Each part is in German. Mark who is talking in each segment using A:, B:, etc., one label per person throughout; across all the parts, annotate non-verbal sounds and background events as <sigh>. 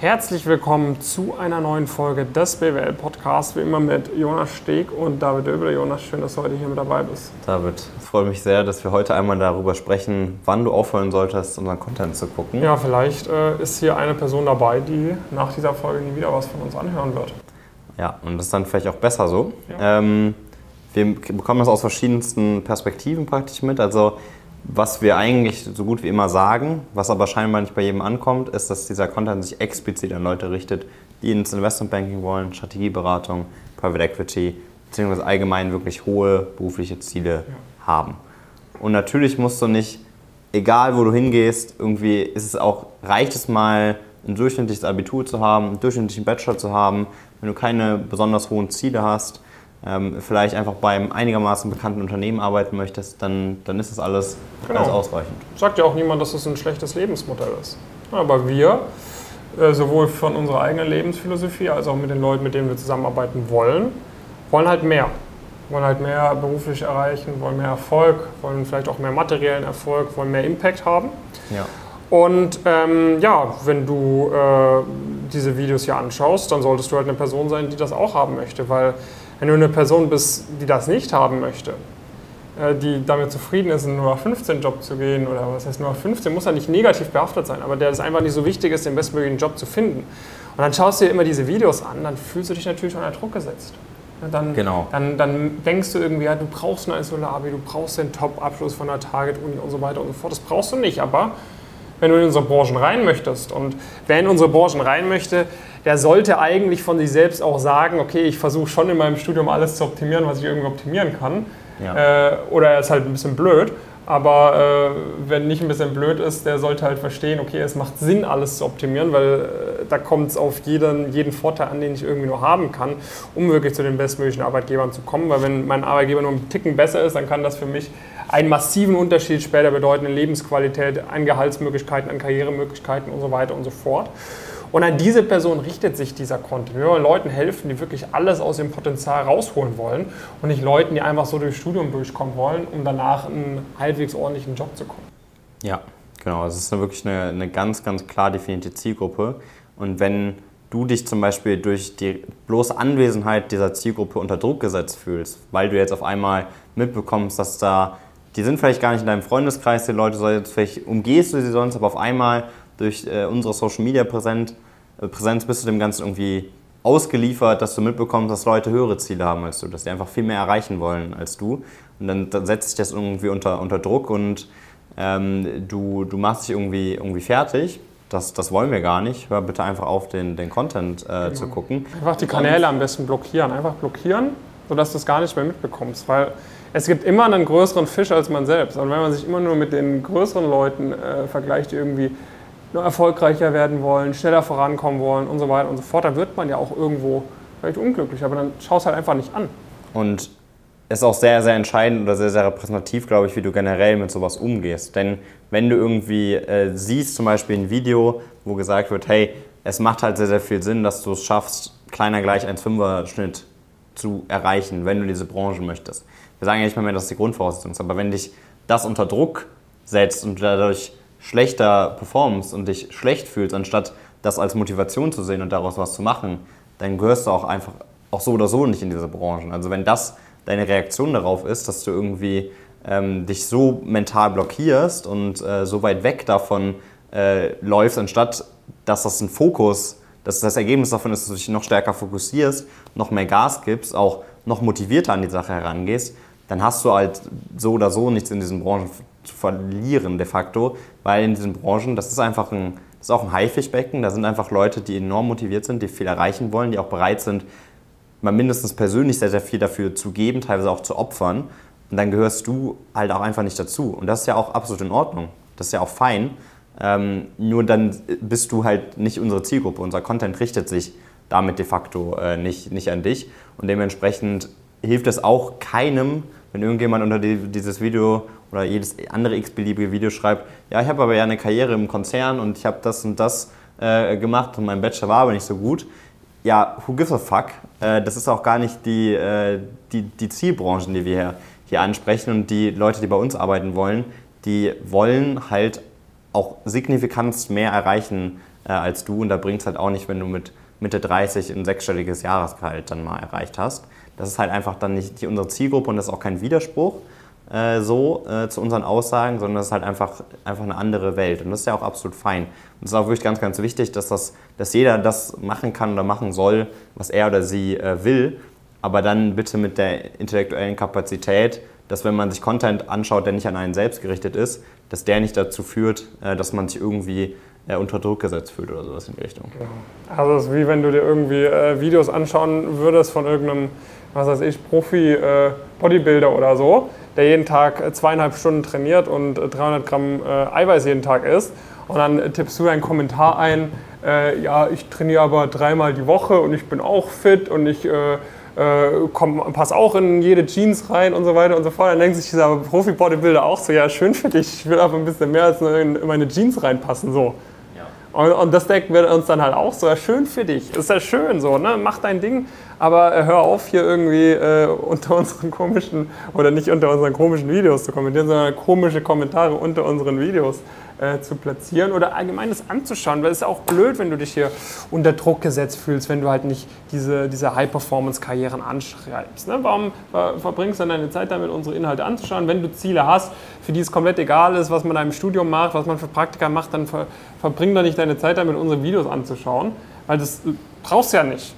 A: Herzlich willkommen zu einer neuen Folge des BWL Podcasts, wie immer mit Jonas Steg und David Döbel. Jonas, schön, dass du heute hier mit dabei bist.
B: David, es freut mich sehr, dass wir heute einmal darüber sprechen, wann du aufhören solltest, unseren Content zu gucken.
A: Ja, vielleicht äh, ist hier eine Person dabei, die nach dieser Folge nie wieder was von uns anhören wird.
B: Ja, und das ist dann vielleicht auch besser so. Ja. Ähm, wir bekommen das aus verschiedensten Perspektiven praktisch mit. Also was wir eigentlich so gut wie immer sagen, was aber scheinbar nicht bei jedem ankommt, ist, dass dieser Content sich explizit an Leute richtet, die ins Investmentbanking wollen, Strategieberatung, Private Equity, beziehungsweise allgemein wirklich hohe berufliche Ziele ja. haben. Und natürlich musst du nicht, egal wo du hingehst, irgendwie ist es auch, reicht es mal, ein durchschnittliches Abitur zu haben, einen durchschnittlichen Bachelor zu haben, wenn du keine besonders hohen Ziele hast, ähm, vielleicht einfach beim einigermaßen bekannten Unternehmen arbeiten möchtest, dann, dann ist das alles, genau. alles ausreichend.
A: Sagt ja auch niemand, dass es ein schlechtes Lebensmodell ist. Aber wir, äh, sowohl von unserer eigenen Lebensphilosophie als auch mit den Leuten, mit denen wir zusammenarbeiten wollen, wollen halt mehr. Wollen halt mehr beruflich erreichen, wollen mehr Erfolg, wollen vielleicht auch mehr materiellen Erfolg, wollen mehr Impact haben.
B: Ja.
A: Und ähm, ja, wenn du äh, diese Videos hier anschaust, dann solltest du halt eine Person sein, die das auch haben möchte, weil wenn du eine Person bist, die das nicht haben möchte, äh, die damit zufrieden ist, in nur 15 Job zu gehen oder was heißt nur 15, muss ja nicht negativ behaftet sein, aber der es einfach nicht so wichtig ist, den bestmöglichen Job zu finden. Und dann schaust du dir immer diese Videos an, dann fühlst du dich natürlich unter Druck gesetzt. Dann,
B: genau.
A: dann, dann denkst du irgendwie, ja, du brauchst eine Solari, du brauchst den Top-Abschluss von der Target-Uni und so weiter und so fort. Das brauchst du nicht, aber wenn du in unsere Branchen rein möchtest und wer in unsere Branchen rein möchte, der sollte eigentlich von sich selbst auch sagen, okay, ich versuche schon in meinem Studium alles zu optimieren, was ich irgendwie optimieren kann. Ja. Äh, oder er ist halt ein bisschen blöd. Aber äh, wenn nicht ein bisschen blöd ist, der sollte halt verstehen, okay, es macht Sinn, alles zu optimieren, weil äh, da kommt es auf jeden, jeden Vorteil an, den ich irgendwie nur haben kann, um wirklich zu den bestmöglichen Arbeitgebern zu kommen. Weil wenn mein Arbeitgeber nur ein Ticken besser ist, dann kann das für mich einen massiven Unterschied später bedeuten in Lebensqualität, an Gehaltsmöglichkeiten, an Karrieremöglichkeiten und so weiter und so fort. Und an diese Person richtet sich dieser Content. Wir wollen Leuten helfen, die wirklich alles aus ihrem Potenzial rausholen wollen und nicht Leuten, die einfach so durchs Studium durchkommen wollen, um danach einen halbwegs ordentlichen Job zu kommen.
B: Ja, genau. Es ist wirklich eine, eine ganz, ganz klar definierte Zielgruppe. Und wenn du dich zum Beispiel durch die bloße Anwesenheit dieser Zielgruppe unter Druck gesetzt fühlst, weil du jetzt auf einmal mitbekommst, dass da, die sind vielleicht gar nicht in deinem Freundeskreis, die Leute, vielleicht umgehst du sie sonst, aber auf einmal durch äh, unsere Social Media Präsenz, äh, Präsenz bist du dem Ganzen irgendwie ausgeliefert, dass du mitbekommst, dass Leute höhere Ziele haben als du, dass die einfach viel mehr erreichen wollen als du. Und dann, dann setzt sich das irgendwie unter, unter Druck und ähm, du, du machst dich irgendwie, irgendwie fertig. Das, das wollen wir gar nicht. Hör bitte einfach auf, den, den Content äh, genau. zu gucken.
A: Einfach die Kanäle am besten blockieren. Einfach blockieren, sodass du es gar nicht mehr mitbekommst. Weil es gibt immer einen größeren Fisch als man selbst. Und wenn man sich immer nur mit den größeren Leuten äh, vergleicht, irgendwie nur erfolgreicher werden wollen, schneller vorankommen wollen und so weiter und so fort, dann wird man ja auch irgendwo vielleicht unglücklich, aber dann schaust halt einfach nicht an.
B: Und ist auch sehr, sehr entscheidend oder sehr, sehr repräsentativ, glaube ich, wie du generell mit sowas umgehst. Denn wenn du irgendwie äh, siehst, zum Beispiel ein Video, wo gesagt wird, hey, es macht halt sehr, sehr viel Sinn, dass du es schaffst, kleiner gleich 1,5er Schnitt zu erreichen, wenn du diese Branche möchtest. Wir sagen ja nicht mal mehr, dass das die Grundvoraussetzung ist, aber wenn dich das unter Druck setzt und dadurch schlechter performst und dich schlecht fühlst, anstatt das als Motivation zu sehen und daraus was zu machen, dann gehörst du auch einfach auch so oder so nicht in diese Branchen. Also wenn das deine Reaktion darauf ist, dass du irgendwie ähm, dich so mental blockierst und äh, so weit weg davon äh, läufst, anstatt dass das ein Fokus, dass das Ergebnis davon ist, dass du dich noch stärker fokussierst, noch mehr Gas gibst, auch noch motivierter an die Sache herangehst, dann hast du halt so oder so nichts in diesen Branchen zu verlieren de facto, weil in diesen Branchen, das ist einfach ein, das ist auch ein Haifischbecken, da sind einfach Leute, die enorm motiviert sind, die viel erreichen wollen, die auch bereit sind, mal mindestens persönlich sehr, sehr viel dafür zu geben, teilweise auch zu opfern. Und dann gehörst du halt auch einfach nicht dazu. Und das ist ja auch absolut in Ordnung. Das ist ja auch fein. Ähm, nur dann bist du halt nicht unsere Zielgruppe. Unser Content richtet sich damit de facto äh, nicht, nicht an dich. Und dementsprechend hilft es auch keinem, wenn irgendjemand unter die, dieses Video oder jedes andere x-beliebige Video schreibt, ja, ich habe aber ja eine Karriere im Konzern und ich habe das und das äh, gemacht und mein Bachelor war aber nicht so gut. Ja, who gives a fuck? Äh, das ist auch gar nicht die, äh, die, die Zielbranchen, die wir hier, hier ansprechen und die Leute, die bei uns arbeiten wollen, die wollen halt auch signifikant mehr erreichen äh, als du und da bringt es halt auch nicht, wenn du mit Mitte 30 ein sechsstelliges Jahresgehalt dann mal erreicht hast. Das ist halt einfach dann nicht unsere Zielgruppe und das ist auch kein Widerspruch äh, so äh, zu unseren Aussagen, sondern das ist halt einfach, einfach eine andere Welt und das ist ja auch absolut fein. Und es ist auch wirklich ganz, ganz wichtig, dass, das, dass jeder das machen kann oder machen soll, was er oder sie äh, will, aber dann bitte mit der intellektuellen Kapazität, dass wenn man sich Content anschaut, der nicht an einen selbst gerichtet ist, dass der nicht dazu führt, äh, dass man sich irgendwie äh, unter Druck gesetzt fühlt oder sowas in die Richtung.
A: Also es ist wie wenn du dir irgendwie äh, Videos anschauen würdest von irgendeinem, was weiß ich, Profi-Bodybuilder oder so, der jeden Tag zweieinhalb Stunden trainiert und 300 Gramm Eiweiß jeden Tag isst. Und dann tippst du einen Kommentar ein, äh, ja, ich trainiere aber dreimal die Woche und ich bin auch fit und ich äh, äh, komm, pass auch in jede Jeans rein und so weiter und so fort. Dann denkt sich dieser Profi-Bodybuilder auch so, ja, schön für dich, ich will aber ein bisschen mehr als in meine Jeans reinpassen, so. Und, und, das denken wir uns dann halt auch so, ja, schön für dich, ist ja schön so, ne? mach dein Ding, aber äh, hör auf hier irgendwie äh, <laughs> unter unseren komischen, oder nicht unter unseren komischen Videos zu kommentieren, sondern komische Kommentare unter unseren Videos äh, zu platzieren oder allgemein das anzuschauen, weil es ist auch blöd, wenn du dich hier unter Druck gesetzt fühlst, wenn du halt nicht diese, diese High-Performance-Karrieren anschreibst. Ne? Warum verbringst du dann deine Zeit damit, unsere Inhalte anzuschauen? Wenn du Ziele hast, für die es komplett egal ist, was man in einem Studium macht, was man für Praktika macht, dann ver verbring doch nicht deine Zeit damit, unsere Videos anzuschauen, weil das brauchst du ja nicht.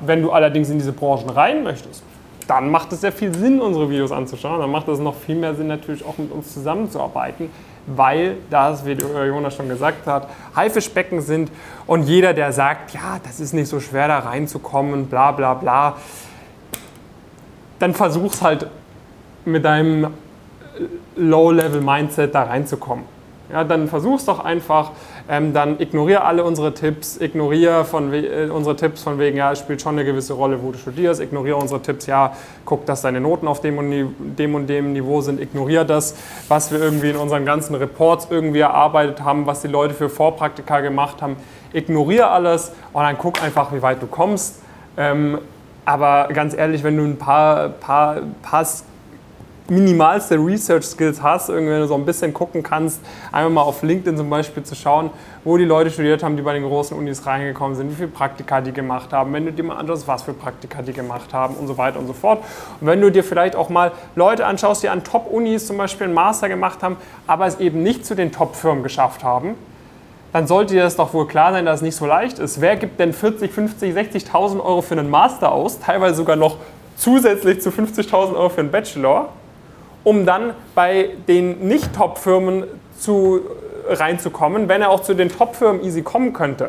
A: Wenn du allerdings in diese Branchen rein möchtest, dann macht es sehr viel Sinn, unsere Videos anzuschauen. Dann macht es noch viel mehr Sinn, natürlich auch mit uns zusammenzuarbeiten, weil das, wie Jonas schon gesagt hat, Haifischbecken sind und jeder, der sagt, ja, das ist nicht so schwer da reinzukommen, bla bla bla, dann versuch's halt mit deinem Low-Level-Mindset da reinzukommen. Ja, dann versuch's doch einfach, ähm, dann ignoriere alle unsere Tipps, ignoriere von äh, unsere Tipps von wegen, ja, es spielt schon eine gewisse Rolle, wo du studierst, ignoriere unsere Tipps, ja, guck, dass deine Noten auf dem und, dem und dem Niveau sind, ignoriere das, was wir irgendwie in unseren ganzen Reports irgendwie erarbeitet haben, was die Leute für Vorpraktika gemacht haben, ignoriere alles und dann guck einfach, wie weit du kommst. Ähm, aber ganz ehrlich, wenn du ein paar, paar, paar minimalste Research Skills hast, wenn du so ein bisschen gucken kannst, einmal mal auf LinkedIn zum Beispiel zu schauen, wo die Leute studiert haben, die bei den großen Unis reingekommen sind, wie viele Praktika die gemacht haben, wenn du dir mal anschaust, was für Praktika die gemacht haben und so weiter und so fort. Und wenn du dir vielleicht auch mal Leute anschaust, die an Top-Unis zum Beispiel einen Master gemacht haben, aber es eben nicht zu den Top-Firmen geschafft haben, dann sollte dir das doch wohl klar sein, dass es nicht so leicht ist. Wer gibt denn 40, 50, 60.000 Euro für einen Master aus, teilweise sogar noch zusätzlich zu 50.000 Euro für einen Bachelor? Um dann bei den Nicht-Top-Firmen äh, reinzukommen, wenn er auch zu den Top-Firmen easy kommen könnte.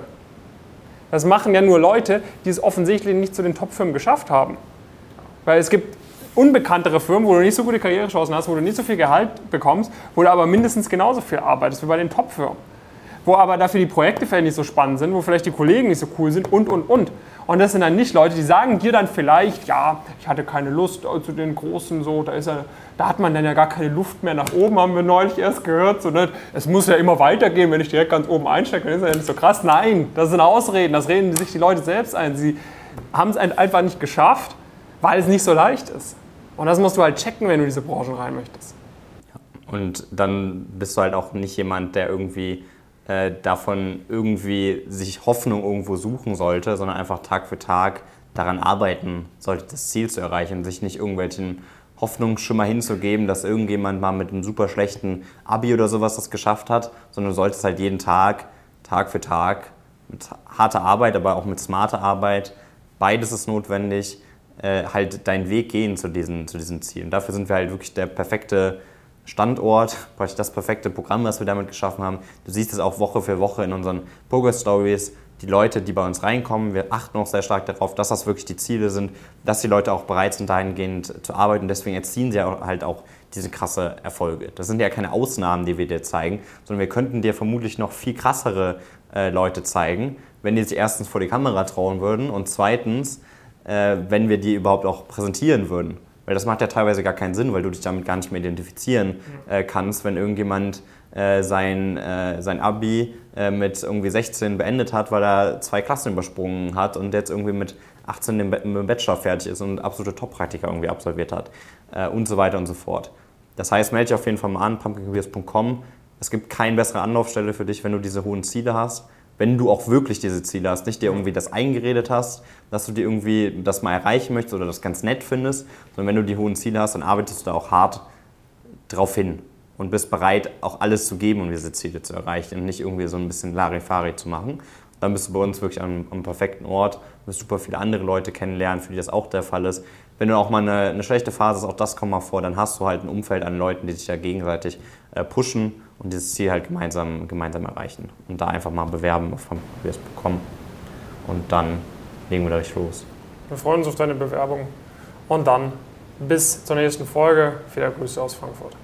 A: Das machen ja nur Leute, die es offensichtlich nicht zu den Top-Firmen geschafft haben. Weil es gibt unbekanntere Firmen, wo du nicht so gute Karrierechancen hast, wo du nicht so viel Gehalt bekommst, wo du aber mindestens genauso viel arbeitest wie bei den Top-Firmen. Wo aber dafür die Projekte vielleicht nicht so spannend sind, wo vielleicht die Kollegen nicht so cool sind und, und, und. Und das sind dann nicht Leute, die sagen dir dann vielleicht, ja, ich hatte keine Lust zu den Großen, so, da, ist ja, da hat man dann ja gar keine Luft mehr nach oben, haben wir neulich erst gehört. So, ne? Es muss ja immer weitergehen, wenn ich direkt ganz oben einstecke, dann ist ja nicht so krass. Nein, das sind Ausreden, das reden sich die Leute selbst ein. Sie haben es einfach nicht geschafft, weil es nicht so leicht ist. Und das musst du halt checken, wenn du in diese Branchen rein möchtest.
B: Und dann bist du halt auch nicht jemand, der irgendwie äh, davon irgendwie sich Hoffnung irgendwo suchen sollte, sondern einfach Tag für Tag daran arbeiten sollte, das Ziel zu erreichen, sich nicht irgendwelchen Hoffnungsschimmer hinzugeben, dass irgendjemand mal mit einem super schlechten Abi oder sowas das geschafft hat, sondern du solltest halt jeden Tag, Tag für Tag, mit harter Arbeit, aber auch mit smarter Arbeit, beides ist notwendig, äh, halt deinen Weg gehen zu diesen, zu diesen Zielen. Dafür sind wir halt wirklich der perfekte Standort, das perfekte Programm, was wir damit geschaffen haben. Du siehst es auch Woche für Woche in unseren Progress Stories. Die Leute, die bei uns reinkommen, wir achten auch sehr stark darauf, dass das wirklich die Ziele sind, dass die Leute auch bereit sind, dahingehend zu arbeiten. Deswegen erzielen sie halt auch diese krasse Erfolge. Das sind ja keine Ausnahmen, die wir dir zeigen, sondern wir könnten dir vermutlich noch viel krassere äh, Leute zeigen, wenn die sich erstens vor die Kamera trauen würden und zweitens, äh, wenn wir die überhaupt auch präsentieren würden. Weil das macht ja teilweise gar keinen Sinn, weil du dich damit gar nicht mehr identifizieren äh, kannst, wenn irgendjemand äh, sein, äh, sein Abi äh, mit irgendwie 16 beendet hat, weil er zwei Klassen übersprungen hat und jetzt irgendwie mit 18 im, im Bachelor fertig ist und absolute Top-Praktika irgendwie absolviert hat äh, und so weiter und so fort. Das heißt, melde dich auf jeden Fall mal an, pumpkincareers.com. Es gibt keine bessere Anlaufstelle für dich, wenn du diese hohen Ziele hast wenn du auch wirklich diese Ziele hast, nicht dir irgendwie das eingeredet hast, dass du dir irgendwie das mal erreichen möchtest oder das ganz nett findest, sondern wenn du die hohen Ziele hast, dann arbeitest du da auch hart drauf hin und bist bereit, auch alles zu geben, um diese Ziele zu erreichen und nicht irgendwie so ein bisschen Larifari zu machen. Dann bist du bei uns wirklich am, am perfekten Ort, wirst super viele andere Leute kennenlernen, für die das auch der Fall ist. Wenn du auch mal eine, eine schlechte Phase hast, auch das kommt mal vor, dann hast du halt ein Umfeld an Leuten, die sich ja gegenseitig äh, pushen und dieses Ziel halt gemeinsam, gemeinsam erreichen. Und da einfach mal bewerben, auf wir es bekommen. Und dann legen wir gleich los.
A: Wir freuen uns auf deine Bewerbung. Und dann bis zur nächsten Folge. Viele Grüße aus Frankfurt.